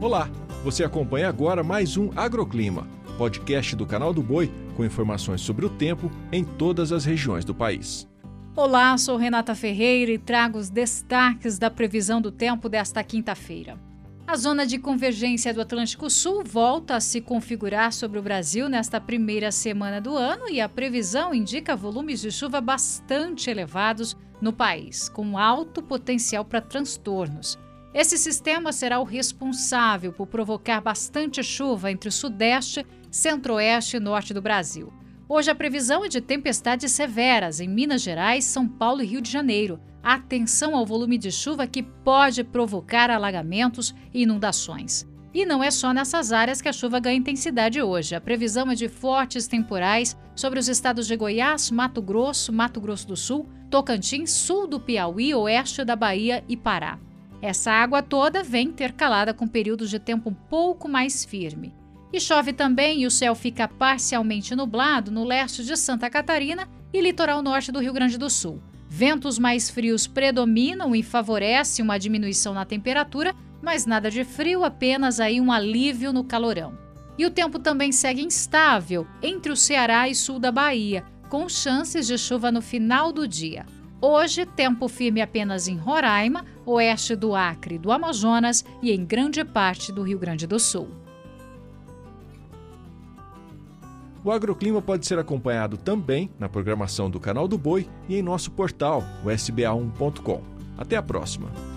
Olá, você acompanha agora mais um Agroclima, podcast do canal do Boi com informações sobre o tempo em todas as regiões do país. Olá, sou Renata Ferreira e trago os destaques da previsão do tempo desta quinta-feira. A zona de convergência do Atlântico Sul volta a se configurar sobre o Brasil nesta primeira semana do ano e a previsão indica volumes de chuva bastante elevados no país, com alto potencial para transtornos. Esse sistema será o responsável por provocar bastante chuva entre o Sudeste, Centro-Oeste e Norte do Brasil. Hoje a previsão é de tempestades severas em Minas Gerais, São Paulo e Rio de Janeiro. Atenção ao volume de chuva que pode provocar alagamentos e inundações. E não é só nessas áreas que a chuva ganha intensidade hoje. A previsão é de fortes temporais sobre os estados de Goiás, Mato Grosso, Mato Grosso do Sul, Tocantins, sul do Piauí, oeste da Bahia e Pará. Essa água toda vem intercalada com períodos de tempo um pouco mais firme. E chove também e o céu fica parcialmente nublado no leste de Santa Catarina e litoral norte do Rio Grande do Sul. Ventos mais frios predominam e favorecem uma diminuição na temperatura, mas nada de frio, apenas aí um alívio no calorão. E o tempo também segue instável entre o Ceará e sul da Bahia, com chances de chuva no final do dia. Hoje, tempo firme apenas em Roraima, oeste do Acre e do Amazonas e em grande parte do Rio Grande do Sul. O agroclima pode ser acompanhado também na programação do Canal do Boi e em nosso portal, o sba1.com. Até a próxima!